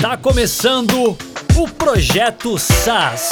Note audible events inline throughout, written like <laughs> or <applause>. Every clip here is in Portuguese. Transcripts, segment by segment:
Está começando o Projeto SAS.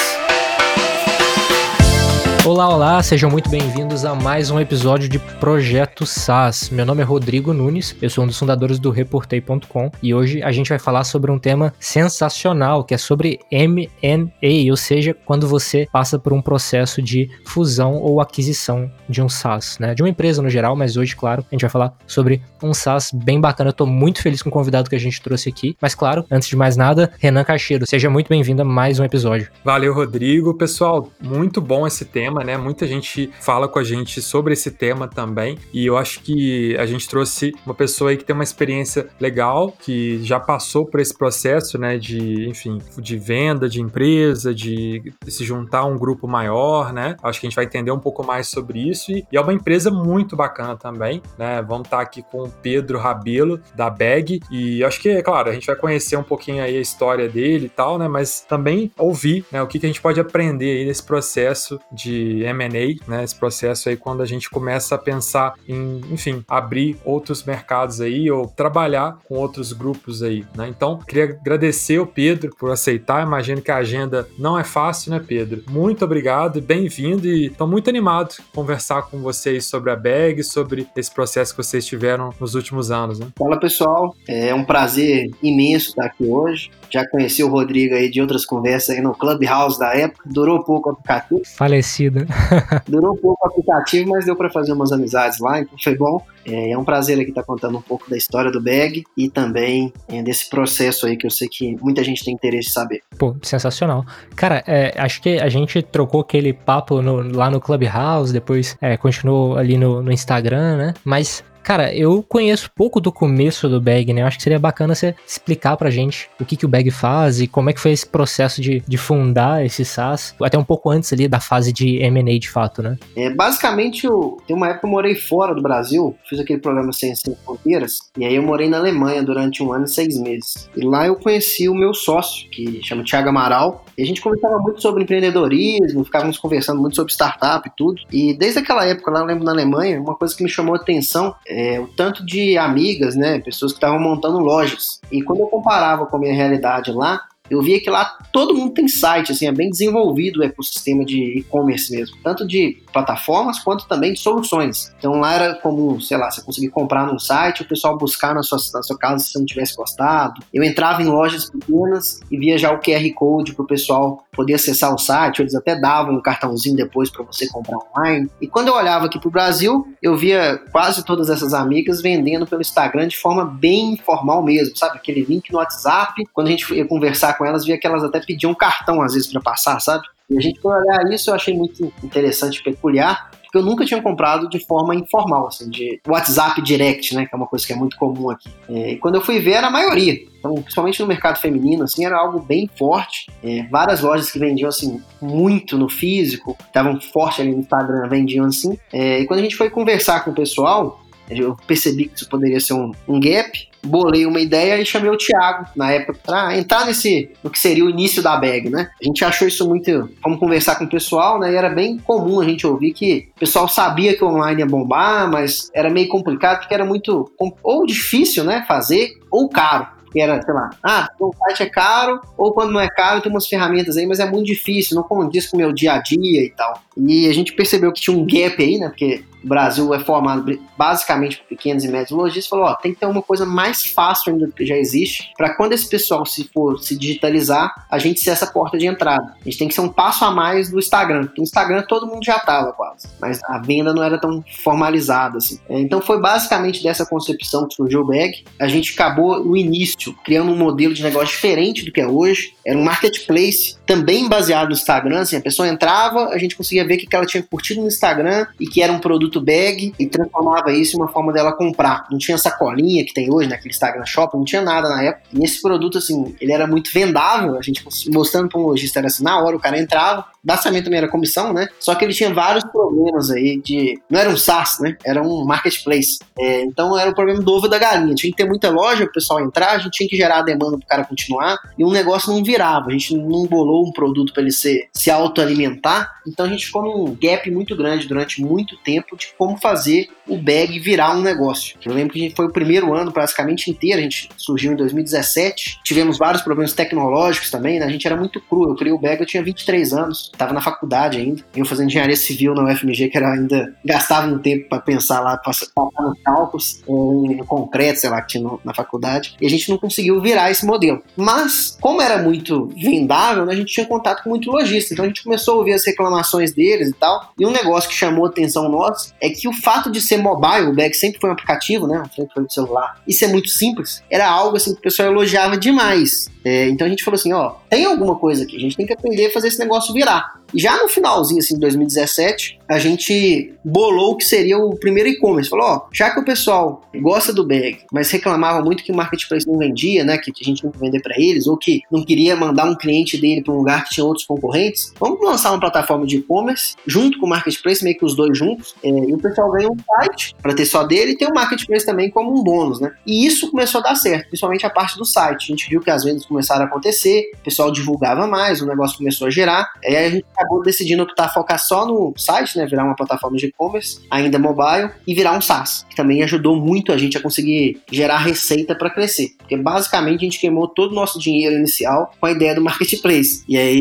Olá, olá, sejam muito bem-vindos a mais um episódio de Projeto SAS. Meu nome é Rodrigo Nunes, eu sou um dos fundadores do Reportei.com e hoje a gente vai falar sobre um tema sensacional que é sobre M&A, ou seja, quando você passa por um processo de fusão ou aquisição de um SaaS, né? De uma empresa no geral, mas hoje, claro, a gente vai falar sobre um SaaS bem bacana. Eu tô muito feliz com o convidado que a gente trouxe aqui, mas claro, antes de mais nada, Renan Cacheiro, seja muito bem-vindo a mais um episódio. Valeu, Rodrigo. Pessoal, muito bom esse tema tema, né? Muita gente fala com a gente sobre esse tema também. E eu acho que a gente trouxe uma pessoa aí que tem uma experiência legal, que já passou por esse processo, né? De, enfim, de venda de empresa, de se juntar a um grupo maior, né? Acho que a gente vai entender um pouco mais sobre isso. E, é uma empresa muito bacana também, né? Vamos estar aqui com o Pedro Rabelo, da Bag. E acho que, é claro, a gente vai conhecer um pouquinho aí a história dele e tal, né? Mas também ouvir né, o que, que a gente pode aprender aí nesse processo de M&A, né, esse processo aí quando a gente começa a pensar em, enfim, abrir outros mercados aí ou trabalhar com outros grupos aí, né? Então, queria agradecer o Pedro por aceitar, imagino que a agenda não é fácil, né, Pedro? Muito obrigado e bem-vindo e estou muito animado conversar com vocês sobre a BAG, sobre esse processo que vocês tiveram nos últimos anos, né? Fala, pessoal. É um prazer imenso estar aqui hoje. Já conheci o Rodrigo aí de outras conversas aí no Clubhouse da época. Durou pouco o aplicativo. Falecido. <laughs> Durou um pouco o aplicativo, mas deu para fazer umas amizades lá, então foi bom. É, é um prazer aqui estar tá contando um pouco da história do Bag e também é, desse processo aí que eu sei que muita gente tem interesse em saber. Pô, sensacional. Cara, é, acho que a gente trocou aquele papo no, lá no Clubhouse, depois é, continuou ali no, no Instagram, né? Mas Cara, eu conheço pouco do começo do Bag, né? Eu acho que seria bacana você explicar pra gente o que, que o Bag faz e como é que foi esse processo de, de fundar esse SaaS, até um pouco antes ali da fase de M&A de fato, né? É, basicamente, eu, tem uma época eu morei fora do Brasil, fiz aquele programa Sem, Sem Fronteiras, e aí eu morei na Alemanha durante um ano e seis meses. E lá eu conheci o meu sócio, que chama Thiago Amaral, e a gente conversava muito sobre empreendedorismo, ficávamos conversando muito sobre startup e tudo. E desde aquela época lá, eu lembro na Alemanha, uma coisa que me chamou a atenção é o tanto de amigas, né, pessoas que estavam montando lojas. E quando eu comparava com a minha realidade lá, eu via que lá todo mundo tem site, assim, é bem desenvolvido o ecossistema de e-commerce mesmo, tanto de plataformas quanto também de soluções. Então lá era comum, sei lá, você conseguir comprar num site, o pessoal buscar na sua, na sua casa se você não tivesse gostado. Eu entrava em lojas pequenas e via já o QR Code para o pessoal poder acessar o site, eles até davam um cartãozinho depois para você comprar online. E quando eu olhava aqui para o Brasil, eu via quase todas essas amigas vendendo pelo Instagram de forma bem informal mesmo, sabe? Aquele link no WhatsApp. Quando a gente ia conversar com elas, via que elas até pediam cartão às vezes para passar, sabe? E a gente foi olhar isso, eu achei muito interessante, peculiar, porque eu nunca tinha comprado de forma informal, assim, de WhatsApp Direct, né, que é uma coisa que é muito comum aqui. É, e quando eu fui ver, era a maioria. Então, principalmente no mercado feminino, assim, era algo bem forte. É, várias lojas que vendiam, assim, muito no físico, estavam forte ali no Instagram, vendiam assim. É, e quando a gente foi conversar com o pessoal, eu percebi que isso poderia ser um, um gap, bolei uma ideia e chamei o Thiago, na época, para entrar nesse, no que seria o início da bag, né? A gente achou isso muito. Vamos conversar com o pessoal, né? E era bem comum a gente ouvir que o pessoal sabia que online ia bombar, mas era meio complicado porque era muito. ou difícil, né? Fazer, ou caro que era, sei lá, ah, o site é caro, ou quando não é caro, tem umas ferramentas aí, mas é muito difícil, não condiz com o meu dia a dia e tal. E a gente percebeu que tinha um gap aí, né? Porque o Brasil é formado basicamente por pequenos e médios lojistas, falou, ó, tem que ter uma coisa mais fácil ainda do que já existe, para quando esse pessoal se for se digitalizar, a gente ser essa porta de entrada. A gente tem que ser um passo a mais do Instagram, porque no Instagram todo mundo já tava quase, mas a venda não era tão formalizada assim. É, então foi basicamente dessa concepção que surgiu o Bag. A gente acabou no início criando um modelo de negócio diferente do que é hoje. Era um marketplace também baseado no Instagram, assim, a pessoa entrava, a gente conseguia ver que ela tinha curtido no Instagram e que era um produto produto bag e transformava isso em uma forma dela comprar. Não tinha sacolinha que tem hoje naquele Instagram Shop, não tinha nada na época. E esse produto, assim, ele era muito vendável, a gente mostrando para um lojista, era assim, na hora o cara entrava, basicamente também era comissão, né? Só que ele tinha vários problemas aí de. Não era um SaaS, né? Era um marketplace. É, então era o problema do ovo da galinha. Tinha que ter muita loja para o pessoal entrar, a gente tinha que gerar a demanda para o cara continuar e um negócio não virava. A gente não bolou um produto para ele ser, se autoalimentar. Então a gente ficou num gap muito grande durante muito tempo de como fazer o bag virar um negócio. Eu lembro que foi o primeiro ano praticamente inteiro, a gente surgiu em 2017. Tivemos vários problemas tecnológicos também, né? A gente era muito cru. Eu criei o bag, eu tinha 23 anos, estava na faculdade ainda. Eu fazendo engenharia civil na UFMG, que era ainda gastava um tempo para pensar lá, passar nos cálculos, no concreto, sei lá, que tinha na faculdade. E a gente não conseguiu virar esse modelo. Mas, como era muito vendável, né, a gente tinha contato com muito lojista. Então a gente começou a ouvir as reclamações deles e tal. E um negócio que chamou a atenção nossa é que o fato de ser mobile, o bag sempre foi um aplicativo, né? Sempre foi do celular. Isso é muito simples. Era algo assim que o pessoal elogiava demais. É, então a gente falou assim, ó, tem alguma coisa aqui, a gente tem que aprender a fazer esse negócio virar. Já no finalzinho, assim, de 2017, a gente bolou o que seria o primeiro e-commerce. Falou, ó, já que o pessoal gosta do bag, mas reclamava muito que o marketplace não vendia, né, que a gente não vender para eles, ou que não queria mandar um cliente dele para um lugar que tinha outros concorrentes, vamos lançar uma plataforma de e-commerce junto com o marketplace, meio que os dois juntos, é, e o pessoal ganha um site para ter só dele e tem o marketplace também como um bônus, né? E isso começou a dar certo, principalmente a parte do site. A gente viu que as vendas começaram a acontecer, o pessoal divulgava mais, o negócio começou a gerar, aí a gente acabou decidindo optar focar só no site, né, virar uma plataforma de e-commerce, ainda mobile, e virar um SaaS, que também ajudou muito a gente a conseguir gerar receita para crescer. Porque basicamente a gente queimou todo o nosso dinheiro inicial com a ideia do marketplace. E aí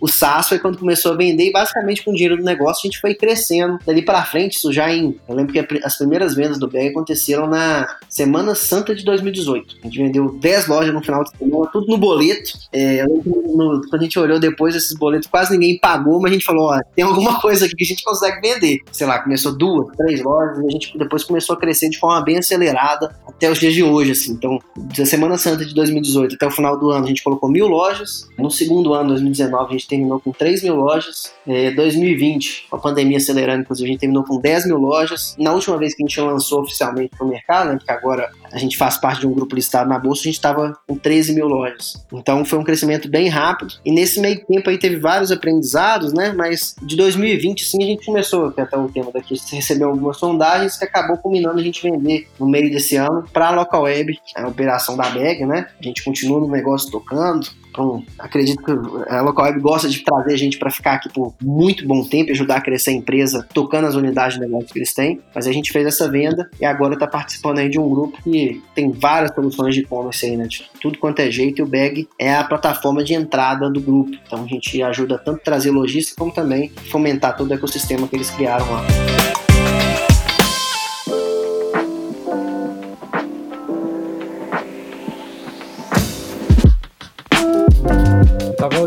o SaaS foi quando começou a vender e basicamente com o dinheiro do negócio a gente foi crescendo dali para frente, isso já em, eu lembro que as primeiras vendas do BR aconteceram na Semana Santa de 2018. A gente vendeu 10 lojas no final de semana, tudo no boleto. É, no, quando a gente olhou depois esses boletos, quase ninguém pagou, mas a gente falou, ó, tem alguma coisa aqui que a gente consegue vender. Sei lá, começou duas, três lojas, e a gente depois começou a crescer de forma bem acelerada até os dias de hoje, assim. Então, da Semana Santa de 2018 até o final do ano, a gente colocou mil lojas. No segundo ano, 2019, a gente terminou com 3 mil lojas. É, 2020, com a pandemia acelerando, inclusive, a gente terminou com 10 mil lojas. Na última vez que a gente lançou oficialmente para o mercado, né, agora a gente faz parte de um grupo listado na bolsa, a gente estava com 13 mil lojas. Então foi um crescimento bem rápido. E nesse meio tempo aí teve vários aprendizados, né? Mas de 2020, sim, a gente começou, até o tema daqui, recebeu algumas sondagens que acabou culminando a gente vender no meio desse ano para a Local Web, a operação da Bag, né? A gente continua no negócio tocando, então, acredito que a Local Web gosta de trazer gente para ficar aqui por muito bom tempo e ajudar a crescer a empresa, tocando as unidades de negócio que eles têm. Mas a gente fez essa venda e agora está participando aí de um grupo que tem várias soluções de e-commerce aí, né? De tudo quanto é jeito. E o Bag é a plataforma de entrada do grupo. Então a gente ajuda tanto a trazer logística como também fomentar todo o ecossistema que eles criaram lá.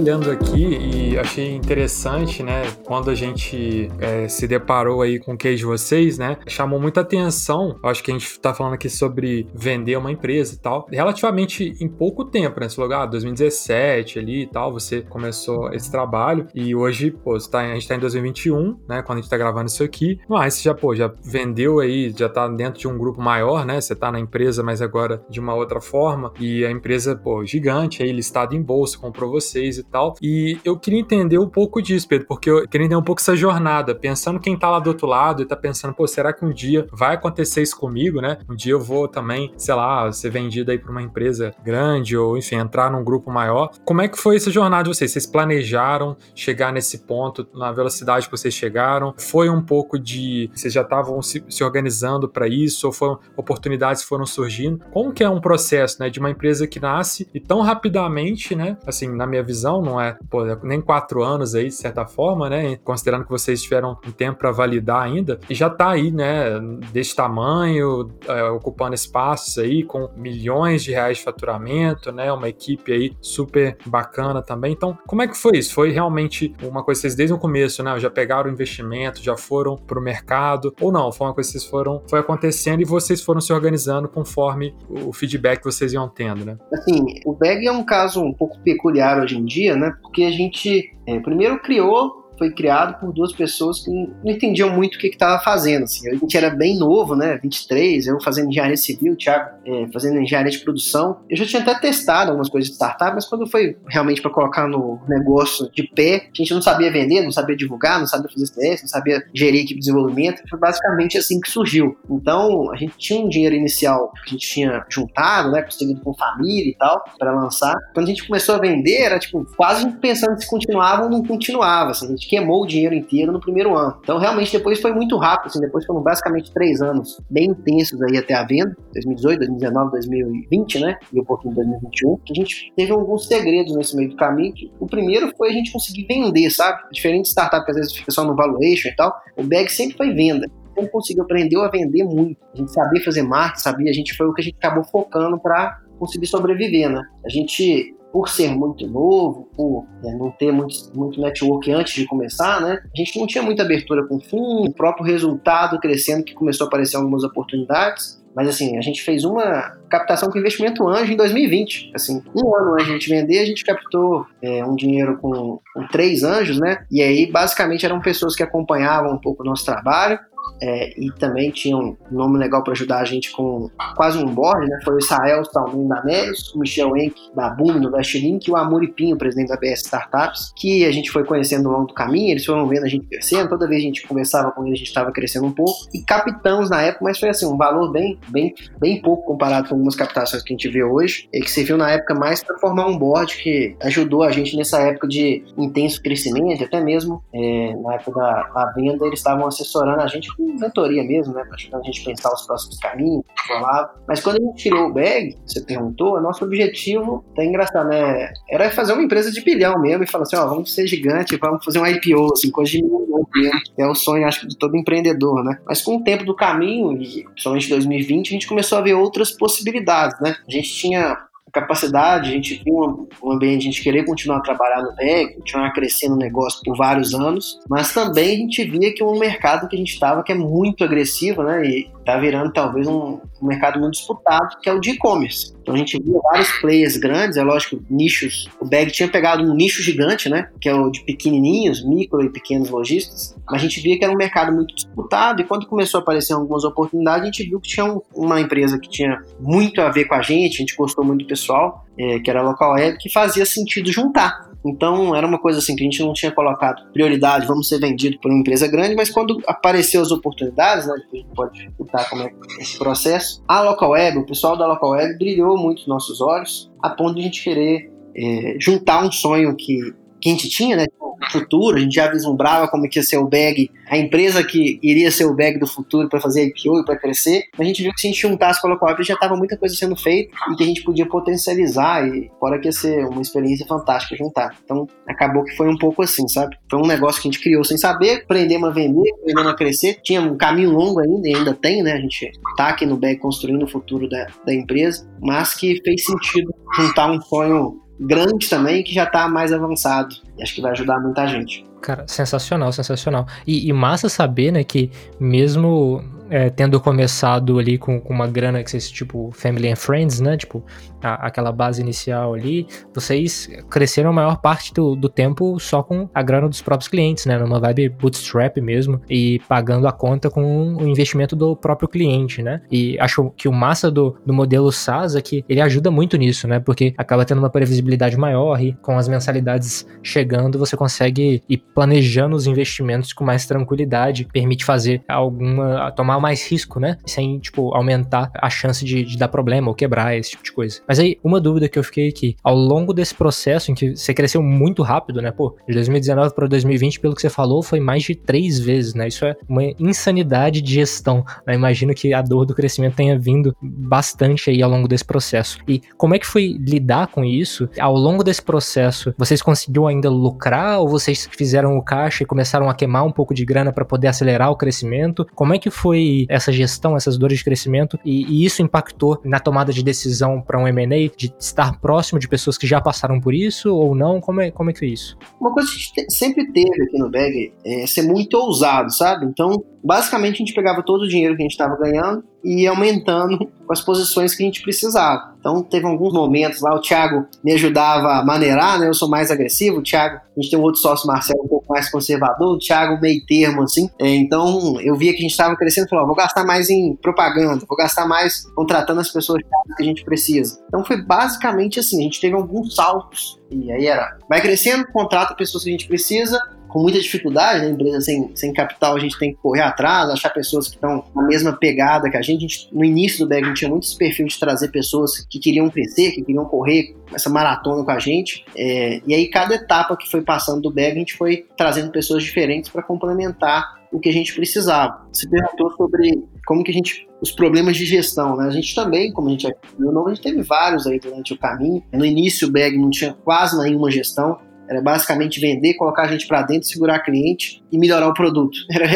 Olhando aqui e achei interessante, né? Quando a gente é, se deparou aí com o case de vocês, né? Chamou muita atenção. Acho que a gente tá falando aqui sobre vender uma empresa e tal. Relativamente em pouco tempo, né? Esse lugar, 2017 ali e tal, você começou esse trabalho. E hoje, pô, tá, a gente tá em 2021, né? Quando a gente tá gravando isso aqui. Mas você já, pô, já vendeu aí, já tá dentro de um grupo maior, né? Você tá na empresa, mas agora de uma outra forma. E a empresa, pô, gigante aí, listada em bolsa, comprou vocês e tal. E eu queria entender um pouco disso, Pedro, porque eu queria entender um pouco essa jornada, pensando quem tá lá do outro lado e tá pensando, pô, será que um dia vai acontecer isso comigo, né? Um dia eu vou também, sei lá, ser vendido aí pra uma empresa grande ou, enfim, entrar num grupo maior. Como é que foi essa jornada de vocês? Vocês planejaram chegar nesse ponto na velocidade que vocês chegaram? Foi um pouco de. Vocês já estavam se, se, organizando para isso? Ou foram oportunidades que foram surgindo? Como que é um processo, né, de uma empresa que nasce e tão rapidamente, né, assim, na minha visão, não é pô, nem quatro anos aí, de certa forma, né? Considerando que vocês tiveram um tempo para validar ainda, e já tá aí, né? Desse tamanho, é, ocupando espaços aí, com milhões de reais de faturamento, né? Uma equipe aí super bacana também. Então, como é que foi isso? Foi realmente uma coisa que vocês desde o começo, né? Já pegaram o investimento, já foram pro mercado, ou não? Foi uma coisa que vocês foram, foi acontecendo e vocês foram se organizando conforme o feedback que vocês iam tendo, né? Assim, o BEG é um caso um pouco peculiar hoje em dia, né? Porque a gente é, primeiro criou foi criado por duas pessoas que não entendiam muito o que estava fazendo. Assim. A gente era bem novo, né? 23, eu fazendo engenharia civil, o Thiago é, fazendo engenharia de produção. Eu já tinha até testado algumas coisas de startup, mas quando foi realmente para colocar no negócio de pé, a gente não sabia vender, não sabia divulgar, não sabia fazer CS, não sabia gerir equipe de desenvolvimento. Foi basicamente assim que surgiu. Então, a gente tinha um dinheiro inicial que a gente tinha juntado, né? Conseguido com família e tal, para lançar. Quando a gente começou a vender, era tipo quase pensando se continuava ou não continuava. Assim, a gente queimou o dinheiro inteiro no primeiro ano. Então, realmente, depois foi muito rápido. Assim, depois foram basicamente três anos bem intensos aí até a venda 2018, 2019, 2020, né? E um pouquinho de 2021. Que a gente teve alguns segredos nesse meio do caminho. O primeiro foi a gente conseguir vender, sabe? Diferente startup que às vezes fica só no valuation e tal. O bag sempre foi venda sempre conseguiu, aprendeu a vender muito. A gente sabia fazer marketing, sabia, a gente foi o que a gente acabou focando para conseguir sobreviver, né? A gente por ser muito novo, por né, não ter muito, muito network antes de começar, né? A gente não tinha muita abertura com fundo, o próprio resultado crescendo que começou a aparecer algumas oportunidades. Mas assim, a gente fez uma captação com investimento anjo em 2020. Assim, um ano antes de a gente vender, a gente captou é, um dinheiro com, com três anjos, né? E aí, basicamente, eram pessoas que acompanhavam um pouco o nosso trabalho é, e também tinha um nome legal para ajudar a gente com quase um board, né? Foi o Israel Salmin da Melios, o Michel Enck da Boom no Vestlink e o Amuripinho, presidente da BS Startups, que a gente foi conhecendo ao longo do caminho, eles foram vendo a gente crescendo, toda vez a gente conversava com eles, a gente estava crescendo um pouco, e captamos na época, mas foi assim, um valor bem, bem, bem pouco comparado com algumas captações que a gente vê hoje, e que serviu na época mais para formar um board que ajudou a gente nessa época de intenso crescimento, até mesmo é, na época da, da venda, eles estavam assessorando a gente com mentoria mesmo, né? Ajudando a gente pensar os próximos caminhos, falava. Mas quando a gente tirou o bag, você perguntou, nosso objetivo, tá engraçado, né? Era fazer uma empresa de bilhão mesmo e falar assim, ó, vamos ser gigante, vamos fazer um IPO, assim, coisa de milhão mesmo. É o sonho, acho de todo empreendedor, né? Mas com o tempo do caminho, e principalmente 2020, a gente começou a ver outras possibilidades, né? A gente tinha capacidade, a gente viu um, ambiente, a gente querer continuar a trabalhar no VEG, continuar crescendo o negócio por vários anos, mas também a gente via que um mercado que a gente estava que é muito agressivo, né, e está virando talvez um, mercado muito disputado, que é o de e-commerce. Então a gente via vários players grandes, é lógico, nichos. O Bag tinha pegado um nicho gigante, né? Que é o de pequenininhos, micro e pequenos lojistas. Mas a gente via que era um mercado muito disputado e quando começou a aparecer algumas oportunidades, a gente viu que tinha um, uma empresa que tinha muito a ver com a gente, a gente gostou muito do pessoal, é, que era a Local Web, que fazia sentido juntar. Então era uma coisa assim que a gente não tinha colocado prioridade, vamos ser vendido por uma empresa grande, mas quando apareceu as oportunidades, né, a gente pode escutar como é esse processo, a Local Web, o pessoal da Local Web brilhou muito nos nossos olhos, a ponto de a gente querer é, juntar um sonho que, que a gente tinha, né, futuro, a gente já vislumbrava como que ia ser o bag, a empresa que iria ser o bag do futuro para fazer IPO e para crescer. A gente viu que se a gente juntasse com a Local já estava muita coisa sendo feita e que a gente podia potencializar e fora que ia ser uma experiência fantástica juntar. Então acabou que foi um pouco assim, sabe? Foi um negócio que a gente criou sem saber, aprendemos a vender, aprendemos a crescer. Tinha um caminho longo ainda e ainda tem, né? A gente tá aqui no bag construindo o futuro da, da empresa, mas que fez sentido juntar um sonho grande também que já está mais avançado. E acho que vai ajudar muita gente. Cara, sensacional, sensacional. E, e massa saber, né, que mesmo é, tendo começado ali com, com, uma grana que vocês, tipo, Family and Friends, né? Tipo, a, aquela base inicial ali, vocês cresceram a maior parte do, do tempo só com a grana dos próprios clientes, né? Numa vibe bootstrap mesmo, e pagando a conta com o investimento do próprio cliente, né? E acho que o massa do, do modelo SaaS é que ele ajuda muito nisso, né? Porque acaba tendo uma previsibilidade maior e com as mensalidades chegando, você consegue ir planejando os investimentos com mais tranquilidade, permite fazer alguma, tomar mais risco, né? Sem, tipo, aumentar a chance de, de dar problema ou quebrar, esse tipo de coisa. Mas aí, uma dúvida que eu fiquei aqui, ao longo desse processo em que você cresceu muito rápido, né? Pô, de 2019 para 2020, pelo que você falou, foi mais de três vezes, né? Isso é uma insanidade de gestão, né? Imagino que a dor do crescimento tenha vindo bastante aí ao longo desse processo. E como é que foi lidar com isso? Ao longo desse processo, vocês conseguiram ainda lucrar ou vocês fizeram o caixa e começaram a queimar um pouco de grana para poder acelerar o crescimento? Como é que foi essa gestão, essas dores de crescimento, e, e isso impactou na tomada de decisão para um M&A, de estar próximo de pessoas que já passaram por isso ou não? Como é, como é que foi isso? Uma coisa que a gente sempre teve aqui no Bag é ser muito ousado, sabe? Então, Basicamente, a gente pegava todo o dinheiro que a gente estava ganhando e ia aumentando com as posições que a gente precisava. Então, teve alguns momentos lá, o Thiago me ajudava a maneirar, né? Eu sou mais agressivo, o Thiago, a gente tem um outro sócio, Marcelo, um pouco mais conservador, o Thiago meio termo, assim. É, então, eu via que a gente estava crescendo e falou, vou gastar mais em propaganda, vou gastar mais contratando as pessoas que a gente precisa. Então, foi basicamente assim, a gente teve alguns saltos e aí era, vai crescendo, contrata pessoas que a gente precisa, com muita dificuldade, né? empresa sem, sem capital, a gente tem que correr atrás, achar pessoas que estão na mesma pegada que a gente. a gente. No início do BEG, a gente tinha muito esse perfil de trazer pessoas que queriam crescer, que queriam correr essa maratona com a gente. É, e aí, cada etapa que foi passando do BEG, a gente foi trazendo pessoas diferentes para complementar o que a gente precisava. Você perguntou sobre como que a gente os problemas de gestão, né? A gente também, como a gente é novo, a gente teve vários aí durante o caminho. No início o BEG não tinha quase nenhuma gestão. Era basicamente vender, colocar a gente para dentro, segurar cliente e melhorar o produto. <laughs> Era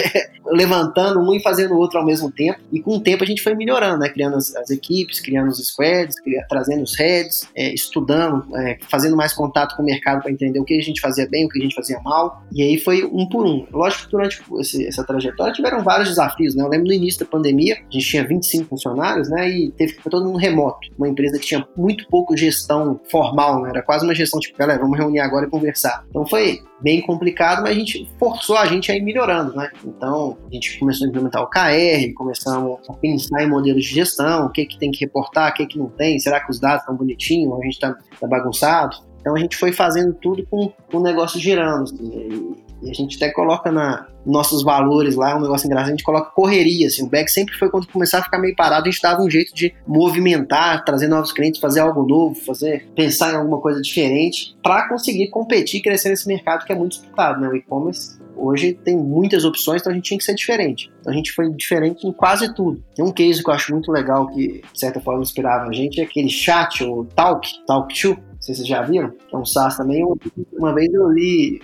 levantando um e fazendo o outro ao mesmo tempo. E com o tempo a gente foi melhorando, né? Criando as, as equipes, criando os squads, criando, trazendo os heads, é, estudando, é, fazendo mais contato com o mercado para entender o que a gente fazia bem, o que a gente fazia mal. E aí foi um por um. Lógico que durante esse, essa trajetória tiveram vários desafios, né? Eu lembro no início da pandemia, a gente tinha 25 funcionários, né? E teve todo mundo remoto. Uma empresa que tinha muito pouco gestão formal, né? Era quase uma gestão tipo, galera, vamos reunir agora e conversar. Então foi bem complicado, mas a gente forçou a gente a ir melhorando, né? Então a gente começou a implementar o KR, começamos a pensar em modelos de gestão, o que, que tem que reportar, o que, que não tem, será que os dados estão bonitinhos, a gente está tá bagunçado. Então a gente foi fazendo tudo com, o negócio girando. Assim, e a gente até coloca na nossos valores lá, um negócio engraçado, a gente coloca correria, assim, o back sempre foi quando começar a ficar meio parado, a gente dava um jeito de movimentar, trazer novos clientes, fazer algo novo, fazer, pensar em alguma coisa diferente, para conseguir competir e crescer nesse mercado que é muito disputado, né? O e-commerce hoje tem muitas opções, então a gente tinha que ser diferente. Então a gente foi diferente em quase tudo. Tem um case que eu acho muito legal que, de certa forma, inspirava a gente, é aquele chat, o Talk, Talk 2, não sei se vocês já viram, é um SaaS também. Uma vez eu li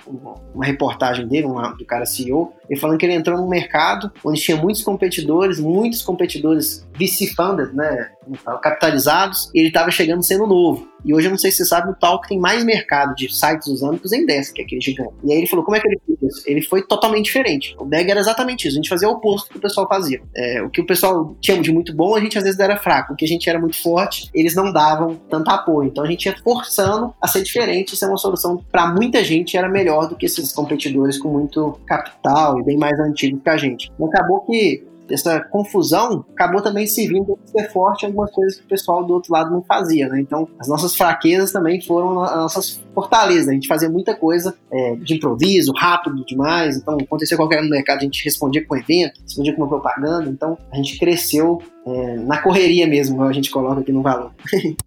uma reportagem dele, uma, do cara CEO, ele falando que ele entrou num mercado onde tinha muitos competidores, muitos competidores VC-funded, né, capitalizados, e ele estava chegando sendo novo. E hoje eu não sei se você sabe, o Talk tem mais mercado de sites usando que o Zendesk, que é aquele gigante. E aí ele falou, como é que ele fez isso? Ele foi totalmente diferente. O Bag era exatamente isso, a gente fazia o oposto que o pessoal fazia. É, o que o pessoal tinha de muito bom, a gente às vezes era fraco. O que a gente era muito forte, eles não davam tanto apoio. Então a gente ia forçando a ser diferente, isso é uma solução para muita gente era melhor do que esses competidores com muito capital e bem mais antigos que a gente. Então, acabou que essa confusão acabou também servindo para ser forte algumas coisas que o pessoal do outro lado não fazia, né? Então, as nossas fraquezas também foram as nossas fortalezas. A gente fazia muita coisa é, de improviso, rápido demais. Então, aconteceu qualquer no mercado, a gente respondia com evento, respondia com uma propaganda. Então, a gente cresceu é, na correria mesmo, a gente coloca aqui no valor. <laughs>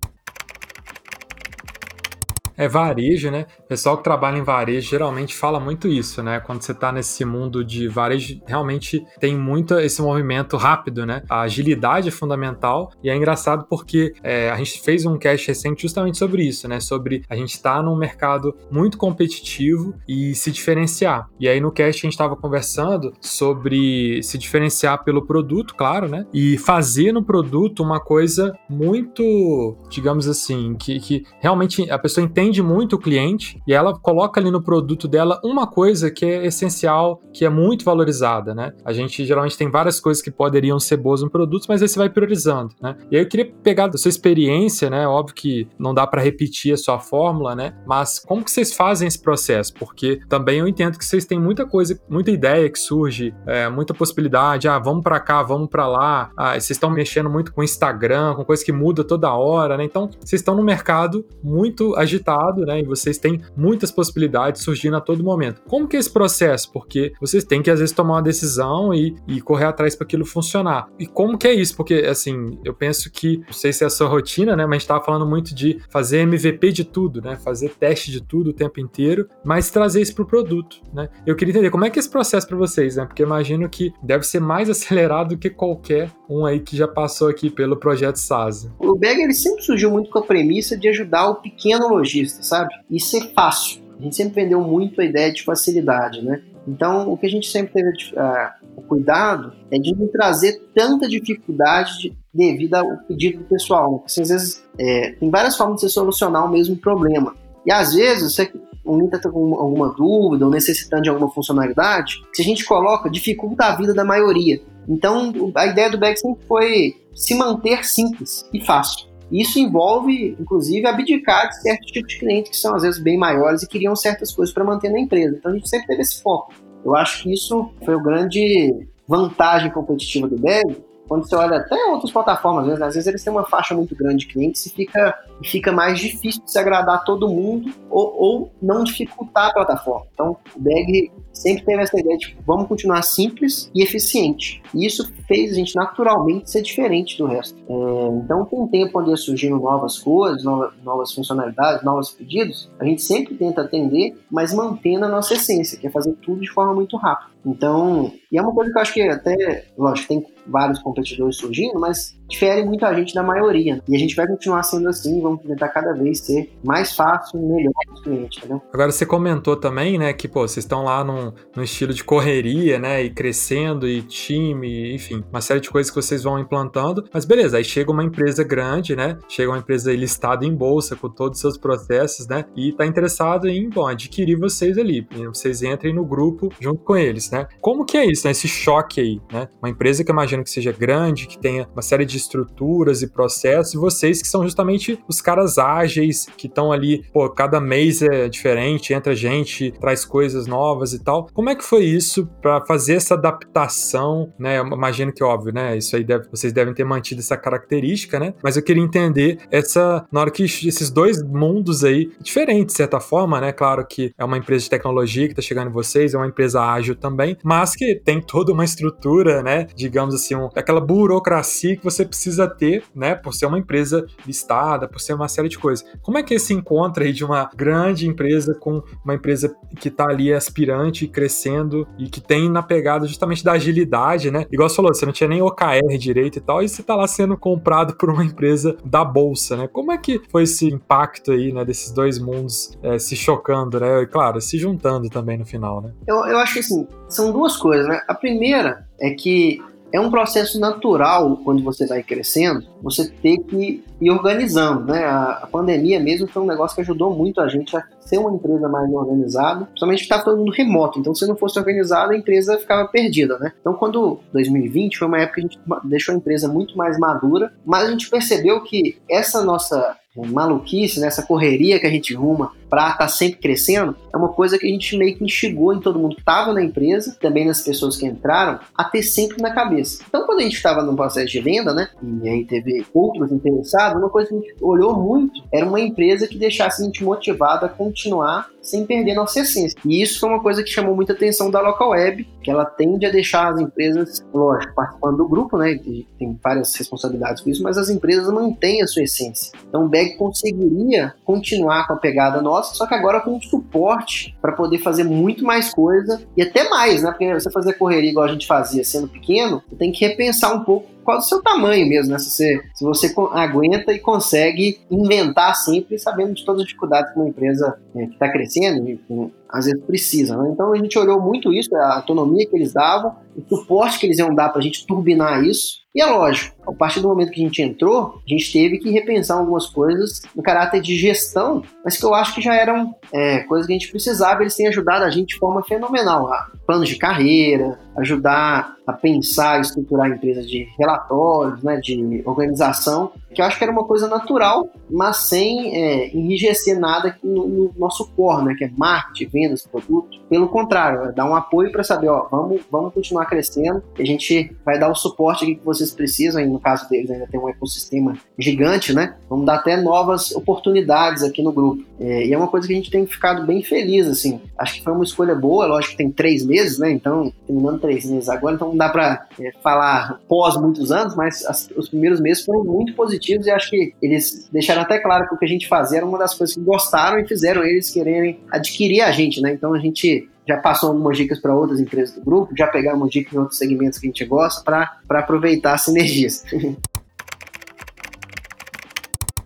é varejo, né? O pessoal que trabalha em varejo geralmente fala muito isso, né? Quando você está nesse mundo de varejo, realmente tem muito esse movimento rápido, né? A agilidade é fundamental e é engraçado porque é, a gente fez um cast recente justamente sobre isso, né? Sobre a gente estar tá num mercado muito competitivo e se diferenciar. E aí no cast a gente estava conversando sobre se diferenciar pelo produto, claro, né? E fazer no produto uma coisa muito, digamos assim, que, que realmente a pessoa entende entende muito o cliente e ela coloca ali no produto dela uma coisa que é essencial, que é muito valorizada, né? A gente geralmente tem várias coisas que poderiam ser boas no produto, mas aí você vai priorizando, né? E aí eu queria pegar da sua experiência, né? Óbvio que não dá para repetir a sua fórmula, né? Mas como que vocês fazem esse processo? Porque também eu entendo que vocês têm muita coisa, muita ideia que surge, é, muita possibilidade. Ah, vamos para cá, vamos para lá. Ah, vocês estão mexendo muito com Instagram, com coisa que muda toda hora, né? Então vocês estão no mercado muito agitado né? E vocês têm muitas possibilidades surgindo a todo momento. Como que é esse processo? Porque vocês têm que às vezes tomar uma decisão e, e correr atrás para aquilo funcionar. E como que é isso? Porque assim, eu penso que, não sei se é a sua rotina, né? Mas a gente tava falando muito de fazer MVP de tudo, né? Fazer teste de tudo o tempo inteiro, mas trazer isso pro produto, né? Eu queria entender como é que é esse processo para vocês, né? Porque imagino que deve ser mais acelerado do que qualquer um aí que já passou aqui pelo projeto SaaS. O Beg ele sempre surgiu muito com a premissa de ajudar o pequeno lojista sabe? E ser fácil. A gente sempre vendeu muito a ideia de facilidade, né? Então, o que a gente sempre teve uh, o cuidado é de não trazer tanta dificuldade de, devido ao pedido do pessoal. Porque, assim, às vezes, é, tem várias formas de você solucionar o mesmo problema. E, às vezes, você um está com alguma dúvida ou necessitando de alguma funcionalidade, se a gente coloca, dificulta a vida da maioria. Então, a ideia do Bag sempre foi se manter simples e fácil. Isso envolve, inclusive, abdicar de certos tipos de clientes que são, às vezes, bem maiores e queriam certas coisas para manter na empresa. Então, a gente sempre teve esse foco. Eu acho que isso foi o grande vantagem competitiva do Bag, quando você olha até outras plataformas, às vezes, às vezes eles têm uma faixa muito grande de clientes e fica, fica mais difícil de se agradar todo mundo ou, ou não dificultar a plataforma. Então, o Bag sempre teve essa ideia de vamos continuar simples e eficiente. E isso fez a gente naturalmente ser diferente do resto. É, então, com o tempo onde surgiram novas coisas, novas, novas funcionalidades, novos pedidos, a gente sempre tenta atender, mas mantendo a nossa essência, que é fazer tudo de forma muito rápida. Então, e é uma coisa que eu acho que até, lógico, tem vários competidores surgindo, mas difere muito a gente da maioria. E a gente vai continuar sendo assim, vamos tentar cada vez ser mais fácil e melhor para os clientes? Agora, você comentou também, né, que, pô, vocês estão lá num, num estilo de correria, né, e crescendo, e time, enfim, uma série de coisas que vocês vão implantando, mas beleza, aí chega uma empresa grande, né, chega uma empresa listada em bolsa, com todos os seus processos, né, e tá interessado em, bom, adquirir vocês ali, vocês entrem no grupo junto com eles, né. Como que é isso, né, esse choque aí, né, uma empresa que eu imagino que seja grande, que tenha uma série de estruturas e processos, e vocês que são justamente os caras ágeis, que estão ali, pô, cada mês é diferente, entra gente, traz coisas novas e tal. Como é que foi isso para fazer essa adaptação, né? Eu imagino que, óbvio, né? Isso aí deve, vocês devem ter mantido essa característica, né? Mas eu queria entender essa, na hora que esses dois mundos aí, diferentes de certa forma, né? Claro que é uma empresa de tecnologia que tá chegando em vocês, é uma empresa ágil também, mas que tem toda uma estrutura, né? Digamos assim, um, aquela burocracia que você precisa ter, né, por ser uma empresa listada, por ser uma série de coisas. Como é que esse encontra aí de uma grande empresa com uma empresa que está ali aspirante, crescendo e que tem na pegada justamente da agilidade, né? Igual você falou, você não tinha nem OKR direito e tal, e você está lá sendo comprado por uma empresa da bolsa, né? Como é que foi esse impacto aí, né, desses dois mundos é, se chocando, né? E claro, se juntando também no final, né? Eu, eu acho que assim, são duas coisas, né? A primeira é que é um processo natural quando você vai crescendo, você ter que ir organizando, né? A, pandemia mesmo foi um negócio que ajudou muito a gente a ser uma empresa mais organizada, principalmente que estava todo mundo remoto. Então, se não fosse organizada, a empresa ficava perdida, né? Então, quando 2020 foi uma época que a gente deixou a empresa muito mais madura, mas a gente percebeu que essa nossa maluquice, né, correria que a gente ruma para estar tá sempre crescendo, é uma coisa que a gente meio que instigou em todo mundo que estava na empresa, também nas pessoas que entraram, a ter sempre na cabeça. Então, quando a gente estava no processo de venda, né, e aí teve outros interessados, uma coisa que a gente olhou muito era uma empresa que deixasse a gente motivado a continuar sem perder nossa essência. E isso foi uma coisa que chamou muita atenção da Local Web, que ela tende a deixar as empresas, lógico, participando do grupo, né, tem várias responsabilidades com isso, mas as empresas mantêm a sua essência. Então, o Bag conseguiria continuar com a pegada nossa nossa, só que agora com suporte para poder fazer muito mais coisa e até mais, né? Porque você fazer correria igual a gente fazia sendo pequeno, você tem que repensar um pouco qual é o seu tamanho mesmo, né? Se você, se você aguenta e consegue inventar sempre, sabendo de todas as dificuldades que uma empresa é, que está crescendo, e, às vezes precisa. Né? Então a gente olhou muito isso, a autonomia que eles davam, o suporte que eles iam dar para a gente turbinar isso. E é lógico, a partir do momento que a gente entrou, a gente teve que repensar algumas coisas no caráter de gestão, mas que eu acho que já eram é, coisas que a gente precisava. Eles têm ajudado a gente de forma fenomenal. Planos de carreira, ajudar a pensar estruturar empresas de relatórios, né, de organização, que eu acho que era uma coisa natural, mas sem é, enrijecer nada no, no, nosso core, né, que é marketing, vendas, produto. Pelo contrário, é dar um apoio para saber, ó, vamos, vamos continuar crescendo, a gente vai dar o suporte que vocês precisam, e no caso deles ainda tem um ecossistema gigante, né? Vamos dar até novas oportunidades aqui no grupo. É, e é uma coisa que a gente tem ficado bem feliz, assim. Acho que foi uma escolha boa, lógico que tem três meses, né? Então, terminando três meses agora, então não dá para é, falar pós muitos anos, mas as, os primeiros meses foram muito positivos e acho que eles deixaram até claro que o que a gente fazia era uma das coisas que gostaram e fizeram eles quererem adquirir a gente, né? Então a gente já passou algumas dicas para outras empresas do grupo, já pegamos dicas em outros segmentos que a gente gosta para aproveitar as sinergias. <laughs>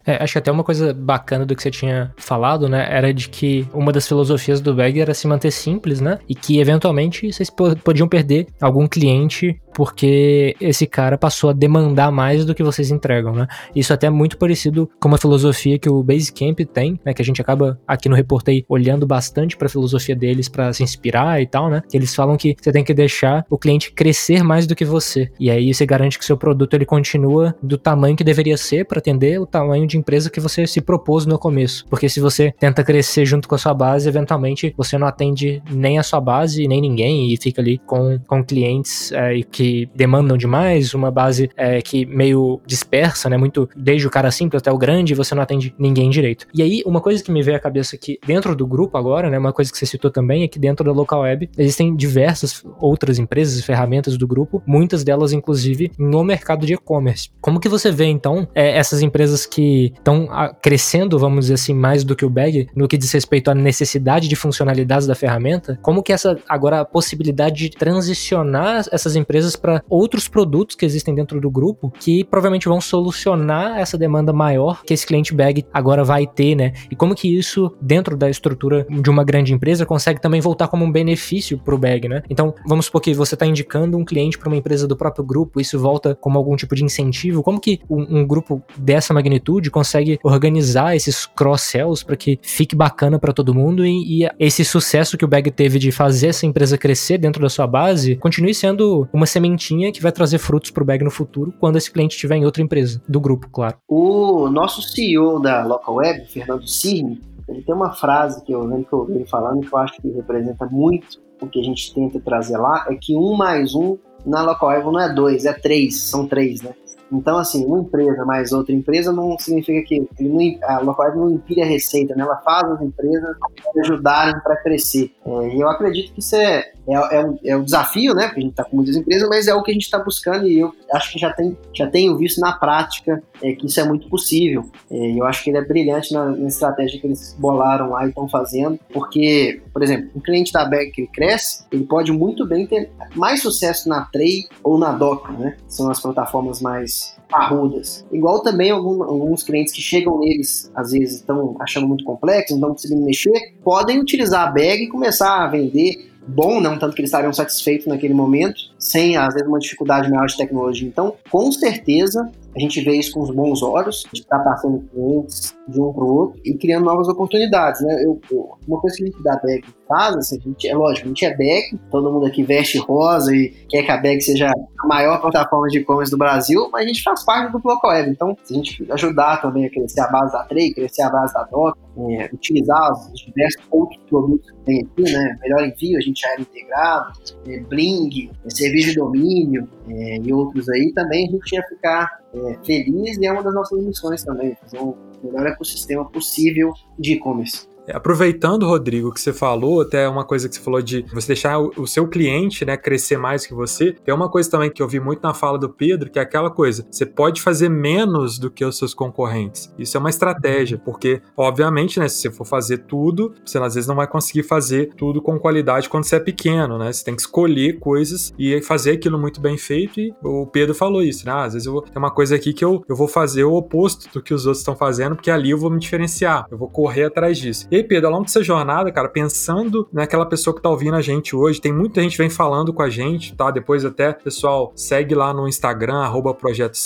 É, acho que até uma coisa bacana do que você tinha falado, né, era de que uma das filosofias do Bag era se manter simples, né, e que eventualmente vocês podiam perder algum cliente porque esse cara passou a demandar mais do que vocês entregam, né? Isso até é muito parecido com uma filosofia que o Basecamp tem, né? Que a gente acaba aqui no Reportei olhando bastante para a filosofia deles para se inspirar e tal, né? Que eles falam que você tem que deixar o cliente crescer mais do que você. E aí você garante que seu produto ele continua do tamanho que deveria ser para atender o tamanho de empresa que você se propôs no começo. Porque se você tenta crescer junto com a sua base, eventualmente você não atende nem a sua base, nem ninguém e fica ali com, com clientes é, que demandam demais, uma base é, que meio dispersa, né? Muito desde o cara simples até o grande, você não atende ninguém direito. E aí, uma coisa que me veio à cabeça aqui dentro do grupo agora, né? Uma coisa que você citou também é que dentro da local web existem diversas outras empresas e ferramentas do grupo, muitas delas, inclusive, no mercado de e-commerce. Como que você vê, então, é, essas empresas que estão crescendo, vamos dizer assim, mais do que o Bag, no que diz respeito à necessidade de funcionalidades da ferramenta? Como que essa, agora, a possibilidade de transicionar essas empresas para outros produtos que existem dentro do grupo, que provavelmente vão solucionar essa demanda maior que esse cliente bag agora vai ter, né? E como que isso, dentro da estrutura de uma grande empresa, consegue também voltar como um benefício para o bag, né? Então, vamos supor que você está indicando um cliente para uma empresa do próprio grupo, isso volta como algum tipo de incentivo. Como que um, um grupo dessa magnitude consegue organizar esses cross-sells para que fique bacana para todo mundo e, e esse sucesso que o bag teve de fazer essa empresa crescer dentro da sua base continue sendo uma sementinha que vai trazer frutos para o bag no futuro quando esse cliente estiver em outra empresa, do grupo, claro. O nosso CEO da Local Web, Fernando Cirne, ele tem uma frase que eu lembro que eu ouvi ele falando que eu acho que representa muito o que a gente tenta trazer lá, é que um mais um na Local Web não é dois, é três, são três, né? Então, assim, uma empresa mais outra empresa não significa que ele não, a Localweb não impide a receita, né? ela faz as empresas ajudarem para crescer. É, e eu acredito que isso é, é, é, um, é um desafio, né? Porque a gente está com muitas empresas, mas é o que a gente está buscando e eu acho que já, tem, já tenho visto na prática é, que isso é muito possível. É, eu acho que ele é brilhante na, na estratégia que eles bolaram lá e estão fazendo, porque, por exemplo, um cliente da Bag que cresce, ele pode muito bem ter mais sucesso na Tray ou na Docker, né? São as plataformas mais parrudas. Igual também algum, alguns clientes que chegam neles, às vezes estão achando muito complexo, não estão conseguindo mexer, podem utilizar a bag e começar a vender bom, não tanto que eles estariam satisfeitos naquele momento, sem às vezes uma dificuldade maior de tecnologia. Então, com certeza, a gente vê isso com os bons olhos, de estar passando clientes de um para o outro e criando novas oportunidades, né? Eu, uma coisa que a gente da Bag faz, assim, a gente, é lógico, a gente é Bag, todo mundo aqui veste rosa e quer que a Bag seja a maior plataforma de e-commerce do Brasil, mas a gente faz parte do Bloco Web, então se a gente ajudar também a crescer a base da Trey, crescer a base da Doc, é, utilizar os diversos outros produtos que tem aqui, né? Melhor envio, a gente já era integrado, é, Bling, é, serviço de domínio é, e outros aí, também a gente ia ficar é, feliz e é uma das nossas missões também, fazer um melhor ecossistema possível de e-commerce. Aproveitando, Rodrigo, que você falou, até uma coisa que você falou de você deixar o, seu cliente né, crescer mais que você, tem uma coisa também que eu vi muito na fala do Pedro, que é aquela coisa: você pode fazer menos do que os seus concorrentes. Isso é uma estratégia, porque, obviamente, né, se você for fazer tudo, você às vezes não vai conseguir fazer tudo com qualidade quando você é pequeno, né? Você tem que escolher coisas e fazer aquilo muito bem feito. E o Pedro falou isso, né? Ah, às vezes eu vou, tem uma coisa aqui que eu, eu vou fazer o oposto do que os outros estão fazendo, porque ali eu vou me diferenciar, eu vou correr atrás disso. E aí, Pedro, ao longo dessa jornada, cara, pensando naquela pessoa que tá ouvindo a gente hoje, tem muita gente vem falando com a gente, tá? Depois até, pessoal, segue lá no Instagram, arroba Projeto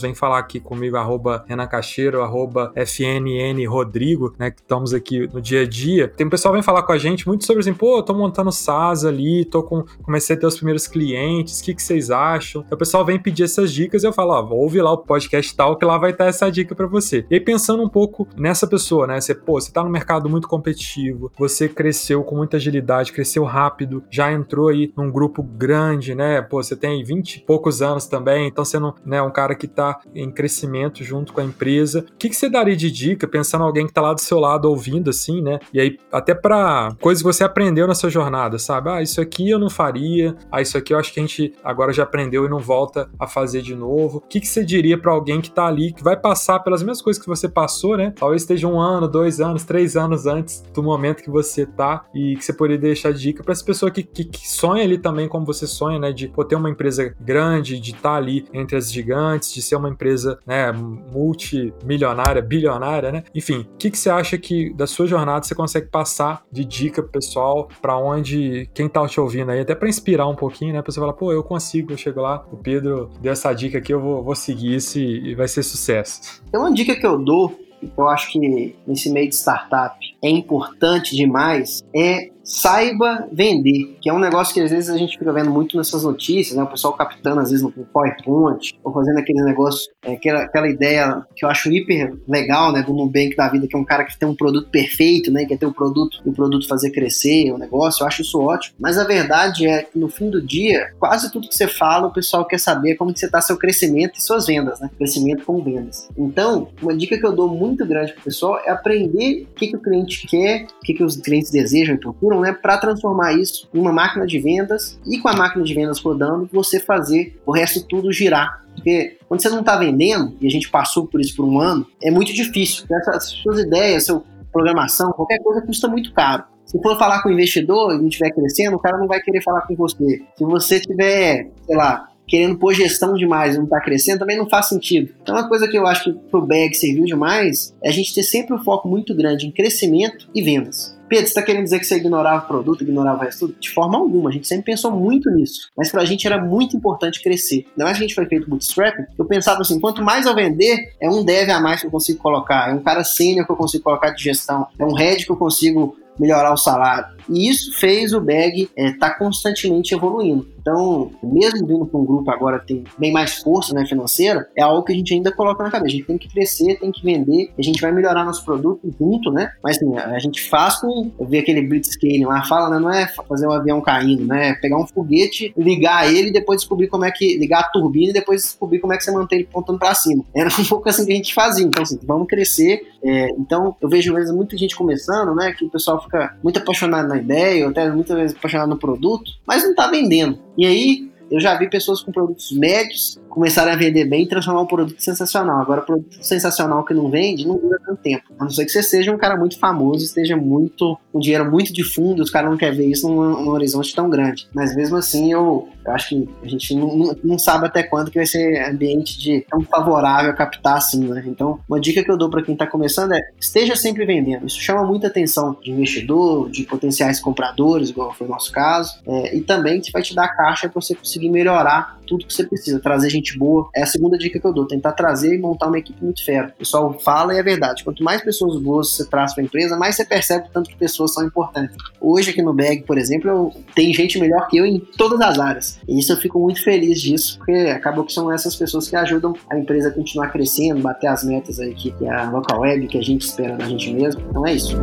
vem falar aqui comigo, arroba Renan Cacheiro, arroba FNN Rodrigo, né? Que estamos aqui no dia a dia. Tem um pessoal vem falar com a gente muito sobre assim, pô, eu tô montando SAS ali, tô com. Comecei a ter os primeiros clientes, o que, que vocês acham? O pessoal vem pedir essas dicas e eu falo, ó, ouve lá o podcast tal, que lá vai estar essa dica para você. E aí, pensando um pouco nessa pessoa, né? Você, pô, você tá no mercado muito competitivo competitivo, você cresceu com muita agilidade, cresceu rápido, já entrou aí num grupo grande, né? Pô, você tem 20 e poucos anos também, então você não é né, um cara que tá em crescimento junto com a empresa. O que, que você daria de dica, pensando alguém que tá lá do seu lado ouvindo assim, né? E aí, até para coisas que você aprendeu na sua jornada, sabe? Ah, isso aqui eu não faria, ah, isso aqui eu acho que a gente agora já aprendeu e não volta a fazer de novo. O que, que você diria para alguém que tá ali, que vai passar pelas mesmas coisas que você passou, né? Talvez esteja um ano, dois anos, três anos antes do momento que você tá e que você poderia deixar dica para as pessoas que, que, que sonham ali também como você sonha, né, de pô, ter uma empresa grande, de estar tá ali entre as gigantes, de ser uma empresa, né, multimilionária, bilionária, né? Enfim, o que, que você acha que da sua jornada você consegue passar de dica pro pessoal para onde quem tá te ouvindo aí, até para inspirar um pouquinho, né? Pra você falar, pô, eu consigo, eu chego lá, o Pedro deu essa dica aqui, eu vou, vou seguir isso e, vai ser sucesso. Tem uma dica que eu dou eu acho que nesse meio de startup é importante demais é saiba vender, que é um negócio que às vezes a gente fica vendo muito nessas notícias, né? O pessoal captando às vezes no PowerPoint, ou fazendo aquele negócio, é, aquela, aquela ideia que eu acho hiper legal, né? Do Nubank da vida, que é um cara que tem um produto perfeito, né? Quer ter o um produto e o produto fazer crescer o negócio, eu acho isso ótimo. Mas a verdade é que no fim do dia, quase tudo que você fala, o pessoal quer saber como que você está seu crescimento e suas vendas, né? Crescimento com vendas. Então, uma dica que eu dou muito grande pro pessoal é aprender o que, que o cliente quer, o que, que os clientes desejam e procuram né, para transformar isso em uma máquina de vendas e com a máquina de vendas rodando, você fazer o resto tudo girar. Porque quando você não está vendendo, e a gente passou por isso por um ano, é muito difícil. Essas suas ideias, sua programação, qualquer coisa custa muito caro. Se for falar com o investidor e não estiver crescendo, o cara não vai querer falar com você. Se você tiver, sei lá, querendo pôr gestão demais e não está crescendo, também não faz sentido. Então, uma coisa que eu acho que pro BAG serviu demais é a gente ter sempre um foco muito grande em crescimento e vendas. Pedro, você está querendo dizer que você ignorava o produto, ignorava o resto? De forma alguma, a gente sempre pensou muito nisso. Mas para a gente era muito importante crescer. Ainda mais que a gente foi feito bootstrap, eu pensava assim, quanto mais eu vender, é um dev a mais que eu consigo colocar, é um cara sênior que eu consigo colocar de gestão, é um head que eu consigo melhorar o salário. E isso fez o Bag estar é, tá constantemente evoluindo. Então, mesmo vindo para um grupo agora que tem bem mais força né, financeira, é algo que a gente ainda coloca na cabeça. A gente tem que crescer, tem que vender, a gente vai melhorar nosso produto junto, né? Mas assim, a gente faz com. Eu vi aquele Blitzscaling lá, fala, né? Não é fazer um avião caindo, né? É pegar um foguete, ligar ele e depois descobrir como é que. ligar a turbina e depois descobrir como é que você mantém ele pontando para cima. Era um <laughs> pouco assim que a gente fazia. Então, assim, vamos crescer. É, então, eu vejo muita gente começando, né? Que o pessoal fica muito apaixonado na ideia, ou até muitas vezes apaixonado no produto, mas não tá vendendo. E aí, eu já vi pessoas com produtos médios começarem a vender bem e transformar um produto sensacional. Agora, produto sensacional que não vende, não dura tanto tempo. A não ser que você seja um cara muito famoso, esteja muito, um dinheiro muito de fundo, os caras não querem ver isso num, num, horizonte tão grande. Mas mesmo assim, eu, eu acho que a gente não, não, não, sabe até quando que vai ser ambiente de tão favorável a captar assim, né? Então, uma dica que eu dou para quem está começando é esteja sempre vendendo. Isso chama muita atenção de investidor, de potenciais compradores, igual foi o nosso caso, é, e também vai te dar caixa para você conseguir melhorar tudo que você precisa, trazer gente boa. É a segunda dica que eu dou, tentar trazer e montar uma equipe muito fera. O pessoal fala e é verdade. Quanto mais pessoas boas você traz para a empresa, mais você percebe o tanto que pessoas são importantes. Hoje aqui no Bag, por exemplo, eu, tem gente melhor que eu em todas as áreas. E isso eu fico muito feliz disso, porque acabou que são essas pessoas que ajudam a empresa a continuar crescendo, bater as metas aí que, que a local web, que a gente espera da gente mesmo. Então é isso.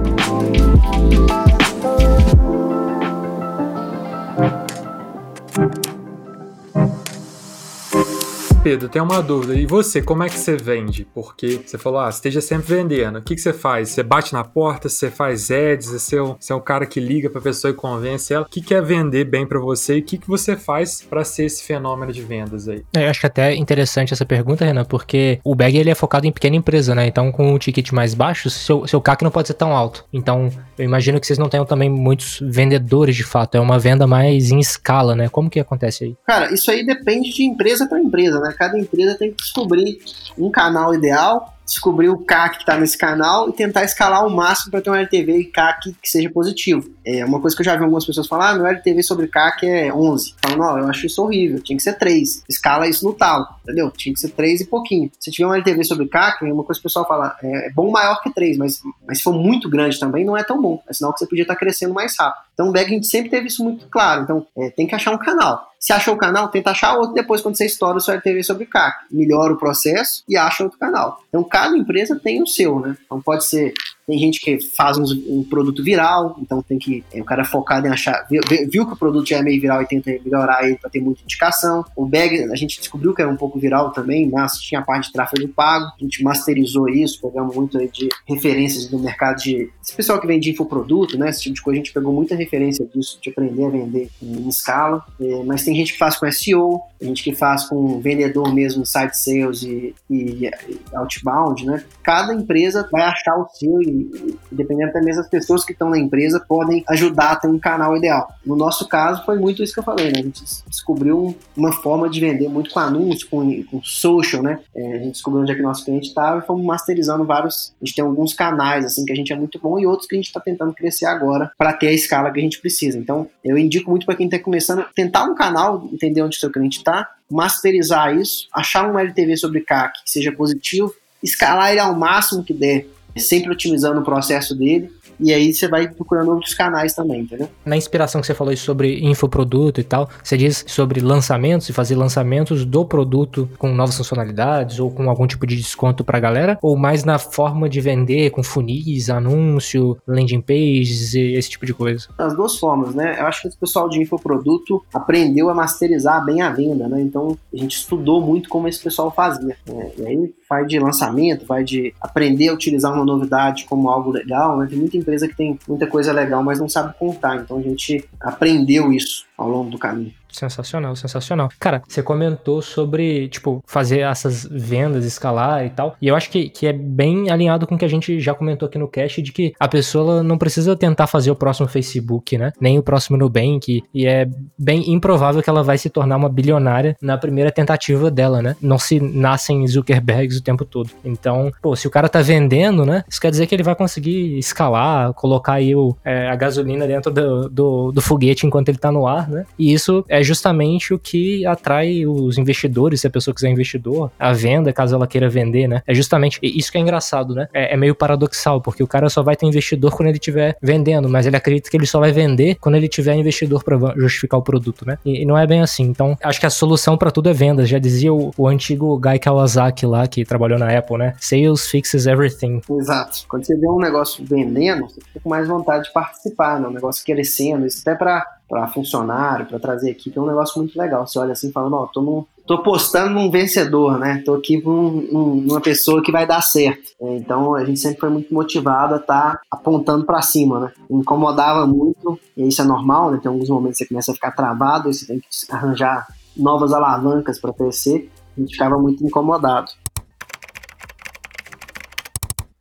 Pedro, tem uma dúvida. E você, como é que você vende? Porque você falou, ah, esteja sempre vendendo. O que, que você faz? Você bate na porta, você faz ads, você é o, você é o cara que liga pra pessoa e convence ela. O que, que é vender bem para você e o que, que você faz para ser esse fenômeno de vendas aí? É, eu acho que até interessante essa pergunta, Renan, porque o bag ele é focado em pequena empresa, né? Então, com um ticket mais baixo, seu, seu CAC não pode ser tão alto. Então, eu imagino que vocês não tenham também muitos vendedores de fato. É uma venda mais em escala, né? Como que acontece aí? Cara, isso aí depende de empresa para empresa, né? Cada empresa tem que descobrir um canal ideal descobrir o CAC que está nesse canal e tentar escalar o máximo para ter um LTV e CAC que seja positivo. É uma coisa que eu já vi algumas pessoas falar, ah, meu LTV sobre CAC é 11. Falo, não, eu acho isso horrível, tinha que ser 3. Escala isso no talo, entendeu? Tinha que ser 3 e pouquinho. Se tiver um LTV sobre CAC, é uma coisa que o pessoal fala, é, é bom maior que 3, mas, mas se for muito grande também, não é tão bom. É sinal que você podia estar tá crescendo mais rápido. Então o gente sempre teve isso muito claro. Então é, tem que achar um canal. Se achou o canal, tenta achar outro depois quando você estoura o seu LTV sobre CAC. Melhora o processo e acha outro canal. Então cada empresa tem o seu, né? Então pode ser tem gente que faz um, produto viral, então tem que. É, o cara é focado em achar. Viu, viu, que o produto já é meio viral e tenta melhorar ele para ter muita indicação. O bag, a gente descobriu que era um pouco viral também, mas tinha a parte de tráfego pago. A gente masterizou isso, pegamos muito de referências do mercado de. Esse pessoal que vende infoproduto, né? Esse tipo de coisa, a gente pegou muita referência disso, de aprender a vender em escala. É, mas tem gente que faz com SEO, gente que faz com vendedor mesmo, site sales e, e, outbound, né? Cada empresa vai achar o seu e dependendo até mesmo das pessoas que estão na empresa, podem ajudar a ter um canal ideal. No nosso caso, foi muito isso que eu falei, né? A gente descobriu uma forma de vender muito com anúncio, com, com social, né? É, a gente descobriu onde é que nosso cliente estava e fomos masterizando vários. A gente tem alguns canais, assim, que a gente é muito bom e outros que a gente está tentando crescer agora para ter a escala que a gente precisa. Então, eu indico muito para quem está começando, tentar um canal, entender onde o seu cliente está, masterizar isso, achar um LTV sobre CAC que seja positivo, escalar ele ao máximo que der, sempre otimizando o processo dele e aí você vai procurando outros canais também, entendeu? Na inspiração que você falou sobre infoproduto e tal, você diz sobre lançamentos e fazer lançamentos do produto com novas funcionalidades ou com algum tipo de desconto pra galera? Ou mais na forma de vender com funis, anúncio, landing pages e esse tipo de coisa? As duas formas, né? Eu acho que o pessoal de infoproduto aprendeu a masterizar bem a venda, né? Então a gente estudou muito como esse pessoal fazia. Né? E aí vai de lançamento, vai de aprender a utilizar uma novidade como algo legal, né? Tem muita empresa que tem muita coisa legal, mas não sabe contar. Então a gente aprendeu isso ao longo do caminho. Sensacional, sensacional. Cara, você comentou sobre, tipo, fazer essas vendas, escalar e tal. E eu acho que, que é bem alinhado com o que a gente já comentou aqui no cast, de que a pessoa não precisa tentar fazer o próximo Facebook, né? Nem o próximo Nubank. E é bem improvável que ela vai se tornar uma bilionária na primeira tentativa dela, né? Não se nascem Zuckerbergs o tempo todo. Então, pô, se o cara tá vendendo, né? Isso quer dizer que ele vai conseguir escalar, colocar aí o, é, a gasolina dentro do, do, do foguete enquanto ele tá no ar, né? E isso é justamente o que atrai os investidores, se a pessoa quiser investidor, a venda, caso ela queira vender, né? É justamente isso que é engraçado, né? É, é meio paradoxal, porque o cara só vai ter investidor quando ele estiver vendendo, mas ele acredita que ele só vai vender quando ele tiver investidor para justificar o produto, né? E, e, não é bem assim. Então, acho que a solução para tudo é vendas. Já dizia o, o, antigo Guy Kawasaki lá, que trabalhou na Apple, né? Sales fixes everything. Exato. Quando você vê um negócio vendendo, você fica com mais vontade de participar, né? Um negócio crescendo. Isso até para para funcionário, para trazer equipe, é um negócio muito legal. Você olha assim falando, ó, tô, num, tô postando num vencedor, né? Tô aqui com um, um, uma pessoa que vai dar certo. Então a gente sempre foi muito motivado a estar tá apontando para cima, né? Incomodava muito, e isso é normal, né? Tem alguns momentos que você começa a ficar travado, e você tem que arranjar novas alavancas para crescer. A gente ficava muito incomodado.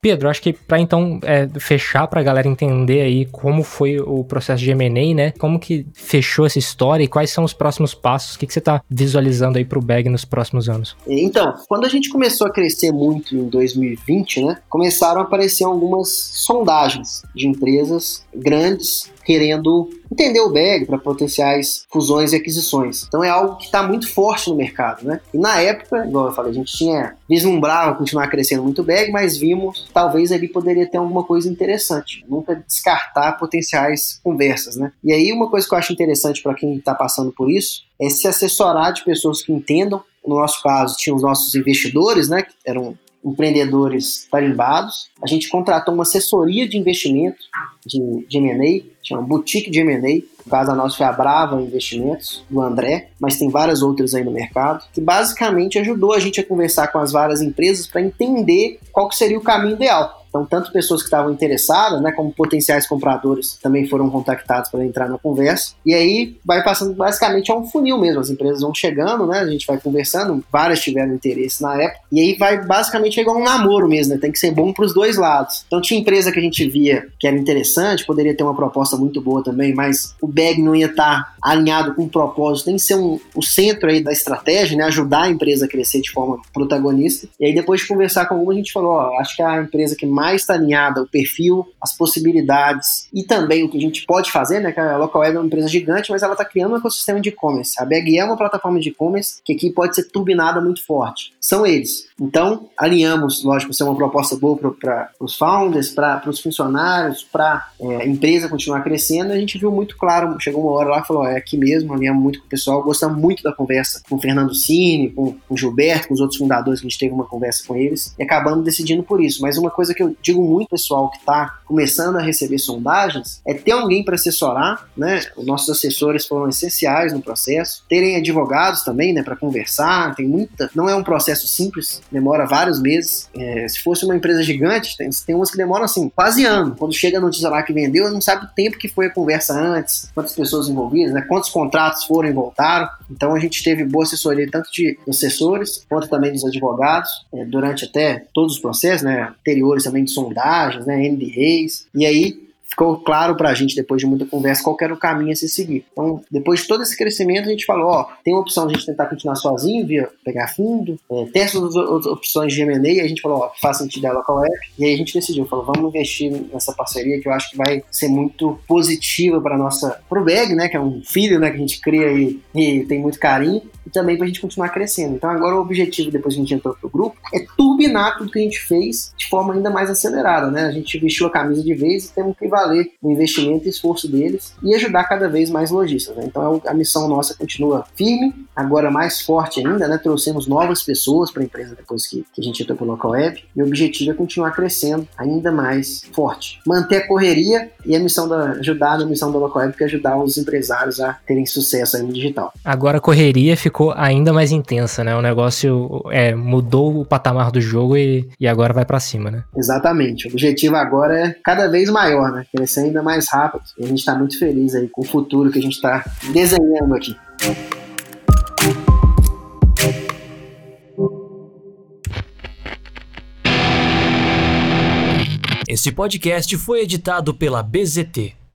Pedro, acho que para então é, fechar para a galera entender aí como foi o processo de M&A, né? Como que fechou essa história e quais são os próximos passos? O que, que você está visualizando aí para o Bag nos próximos anos? Então, quando a gente começou a crescer muito em 2020, né? Começaram a aparecer algumas sondagens de empresas grandes querendo entender o bag para potenciais fusões e aquisições. Então é algo que está muito forte no mercado, né? E na época, igual eu falei, a gente tinha vislumbrava continuar crescendo muito bag, mas vimos talvez ali poderia ter alguma coisa interessante. Nunca descartar potenciais conversas, né? E aí uma coisa que eu acho interessante para quem está passando por isso é se assessorar de pessoas que entendam. No nosso caso, tinha os nossos investidores, né? Que eram empreendedores tarimbados. A gente contratou uma assessoria de investimento de, de M&A, chama Boutique de M&A. No caso, nossa foi a Brava Investimentos, do André, mas tem várias outras aí no mercado, que basicamente ajudou a gente a conversar com as várias empresas para entender qual seria o caminho ideal. Então, tanto pessoas que estavam interessadas, né, como potenciais compradores também foram contactados para entrar na conversa. E aí vai passando basicamente a um funil mesmo. As empresas vão chegando, né, a gente vai conversando, várias tiveram interesse na época. E aí vai basicamente igual um namoro mesmo, né, tem que ser bom para os dois lados. Então, tinha empresa que a gente via que era interessante, poderia ter uma proposta muito boa também, mas o bag não ia estar tá alinhado com o propósito, tem que ser um, o centro aí da estratégia, né, ajudar a empresa a crescer de forma protagonista. E aí, depois de conversar com alguma, a gente falou: ó, acho que a empresa que mais mais está alinhada o perfil, as possibilidades e também o que a gente pode fazer, né? Que a Local Web é uma empresa gigante, mas ela está criando um ecossistema de e-commerce. A Bag é uma plataforma de e-commerce que aqui pode ser turbinada muito forte. São eles. Então, alinhamos, lógico, ser uma proposta boa para os founders, para os funcionários, para é, a empresa continuar crescendo. A gente viu muito claro, chegou uma hora lá e falou: é aqui mesmo, alinhamos muito com o pessoal, gostamos muito da conversa com o Fernando Cine, com, com o Gilberto, com os outros fundadores, que a gente teve uma conversa com eles, e acabamos decidindo por isso. Mas uma coisa que eu digo muito pessoal que está começando a receber sondagens é ter alguém para assessorar, né? Os nossos assessores foram essenciais no processo. Terem advogados também, né, para conversar. Tem muita, não é um processo simples, demora vários meses. É, se fosse uma empresa gigante, tem, tem umas que demoram assim quase ano. Quando chega a notícia lá que vendeu, não sabe o tempo que foi a conversa antes, quantas pessoas envolvidas, né? Quantos contratos foram e voltaram. Então a gente teve boa assessoria tanto de assessores quanto também dos advogados é, durante até todos os processos, né? Anteriores também também de sondagens, né, NDAs, e aí ficou claro para a gente, depois de muita conversa, qual era o caminho a se seguir. Então, depois de todo esse crescimento, a gente falou, ó, tem uma opção de a gente tentar continuar sozinho, via pegar fundo, é, tem essas outras opções de M&A, e a gente falou, ó, faz sentido a local app, e aí a gente decidiu, falou, vamos investir nessa parceria que eu acho que vai ser muito positiva para nossa, pro BEG, né, que é um filho, né, que a gente cria e, e tem muito carinho, e também para a gente continuar crescendo. Então agora o objetivo, depois que a gente entrou pro grupo, é turbinar tudo que a gente fez de forma ainda mais acelerada, né, a gente vestiu a camisa de vez e temos que valer o investimento e esforço deles e ajudar cada vez mais lojistas. Né? Então a missão nossa continua firme, agora mais forte ainda, né? Trouxemos novas pessoas para a empresa depois que, que, a gente entrou pelo local web e o objetivo é continuar crescendo ainda mais forte. Manter a correria e a missão da ajudar a missão da local web que é ajudar os empresários a terem sucesso aí no digital. Agora a correria ficou ainda mais intensa, né? O negócio é, mudou o patamar do jogo e, e agora vai para cima, né? Exatamente. O objetivo agora é cada vez maior, né? Crescer ainda mais rápido. E a gente está muito feliz aí com o futuro que a gente está desenhando aqui. Esse podcast foi editado pela BZT